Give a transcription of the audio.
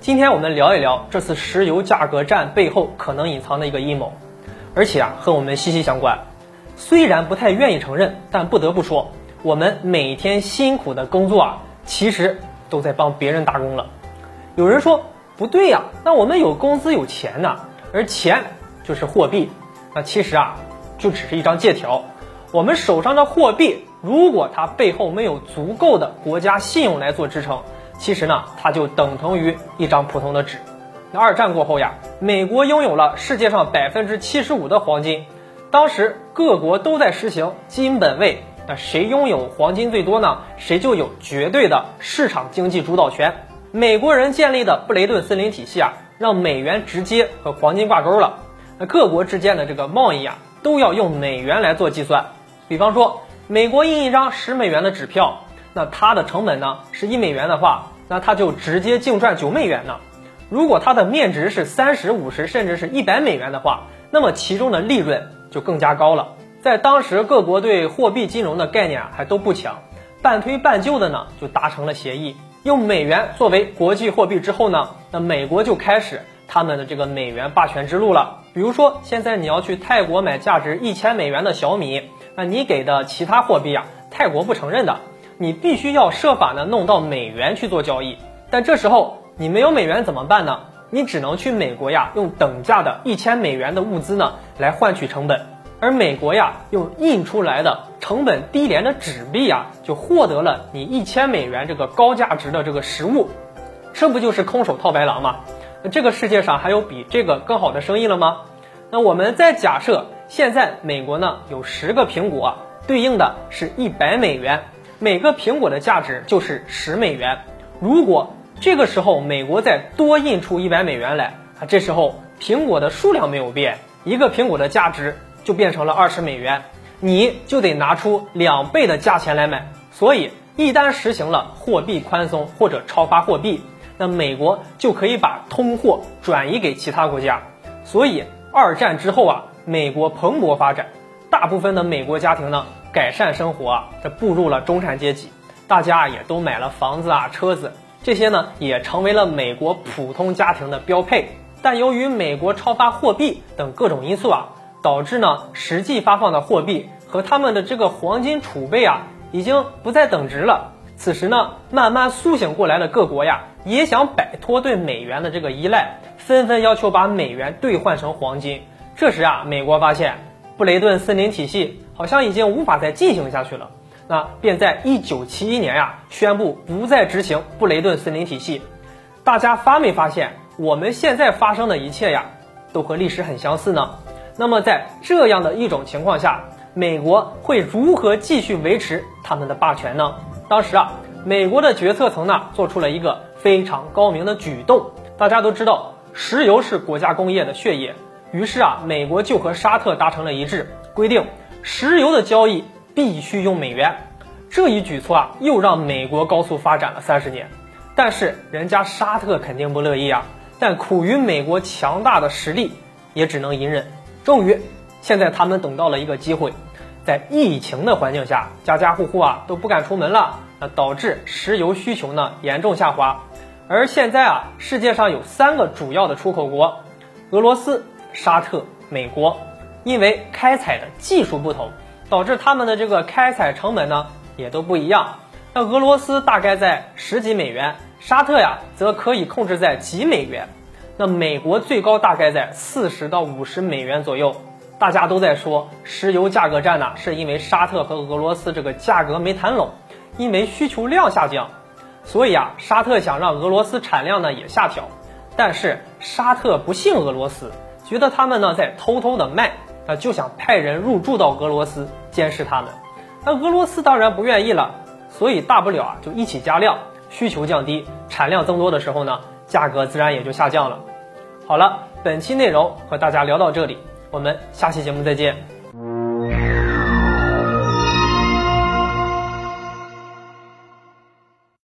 今天我们聊一聊这次石油价格战背后可能隐藏的一个阴谋，而且啊和我们息息相关。虽然不太愿意承认，但不得不说，我们每天辛苦的工作啊，其实都在帮别人打工了。有人说不对呀，那我们有工资有钱呢，而钱就是货币，那其实啊就只是一张借条。我们手上的货币，如果它背后没有足够的国家信用来做支撑，其实呢，它就等同于一张普通的纸。那二战过后呀，美国拥有了世界上百分之七十五的黄金，当时各国都在实行金本位，那谁拥有黄金最多呢？谁就有绝对的市场经济主导权。美国人建立的布雷顿森林体系啊，让美元直接和黄金挂钩了。那各国之间的这个贸易啊，都要用美元来做计算。比方说，美国印一张十美元的纸票，那它的成本呢是一美元的话，那它就直接净赚九美元呢。如果它的面值是三十五十甚至是一百美元的话，那么其中的利润就更加高了。在当时，各国对货币金融的概念啊还都不强，半推半就的呢就达成了协议，用美元作为国际货币之后呢，那美国就开始他们的这个美元霸权之路了。比如说，现在你要去泰国买价值一千美元的小米。那你给的其他货币啊，泰国不承认的，你必须要设法呢弄到美元去做交易。但这时候你没有美元怎么办呢？你只能去美国呀，用等价的一千美元的物资呢来换取成本，而美国呀用印出来的成本低廉的纸币啊，就获得了你一千美元这个高价值的这个实物，这不就是空手套白狼吗？那这个世界上还有比这个更好的生意了吗？那我们再假设。现在美国呢有十个苹果，对应的是一百美元，每个苹果的价值就是十美元。如果这个时候美国再多印出一百美元来，啊，这时候苹果的数量没有变，一个苹果的价值就变成了二十美元，你就得拿出两倍的价钱来买。所以一旦实行了货币宽松或者超发货币，那美国就可以把通货转移给其他国家。所以二战之后啊。美国蓬勃发展，大部分的美国家庭呢改善生活啊，这步入了中产阶级，大家也都买了房子啊、车子，这些呢也成为了美国普通家庭的标配。但由于美国超发货币等各种因素啊，导致呢实际发放的货币和他们的这个黄金储备啊已经不再等值了。此时呢，慢慢苏醒过来的各国呀，也想摆脱对美元的这个依赖，纷纷要求把美元兑换成黄金。这时啊，美国发现布雷顿森林体系好像已经无法再进行下去了，那便在一九七一年呀宣布不再执行布雷顿森林体系。大家发没发现，我们现在发生的一切呀，都和历史很相似呢？那么在这样的一种情况下，美国会如何继续维持他们的霸权呢？当时啊，美国的决策层呢做出了一个非常高明的举动。大家都知道，石油是国家工业的血液。于是啊，美国就和沙特达成了一致，规定石油的交易必须用美元。这一举措啊，又让美国高速发展了三十年。但是人家沙特肯定不乐意啊，但苦于美国强大的实力，也只能隐忍。终于，现在他们等到了一个机会，在疫情的环境下，家家户户啊都不敢出门了，那导致石油需求呢严重下滑。而现在啊，世界上有三个主要的出口国，俄罗斯。沙特、美国，因为开采的技术不同，导致他们的这个开采成本呢也都不一样。那俄罗斯大概在十几美元，沙特呀则可以控制在几美元。那美国最高大概在四十到五十美元左右。大家都在说石油价格战呢，是因为沙特和俄罗斯这个价格没谈拢，因为需求量下降，所以啊，沙特想让俄罗斯产量呢也下调，但是沙特不信俄罗斯。觉得他们呢在偷偷的卖，啊就想派人入驻到俄罗斯监视他们，那俄罗斯当然不愿意了，所以大不了啊就一起加量，需求降低，产量增多的时候呢，价格自然也就下降了。好了，本期内容和大家聊到这里，我们下期节目再见。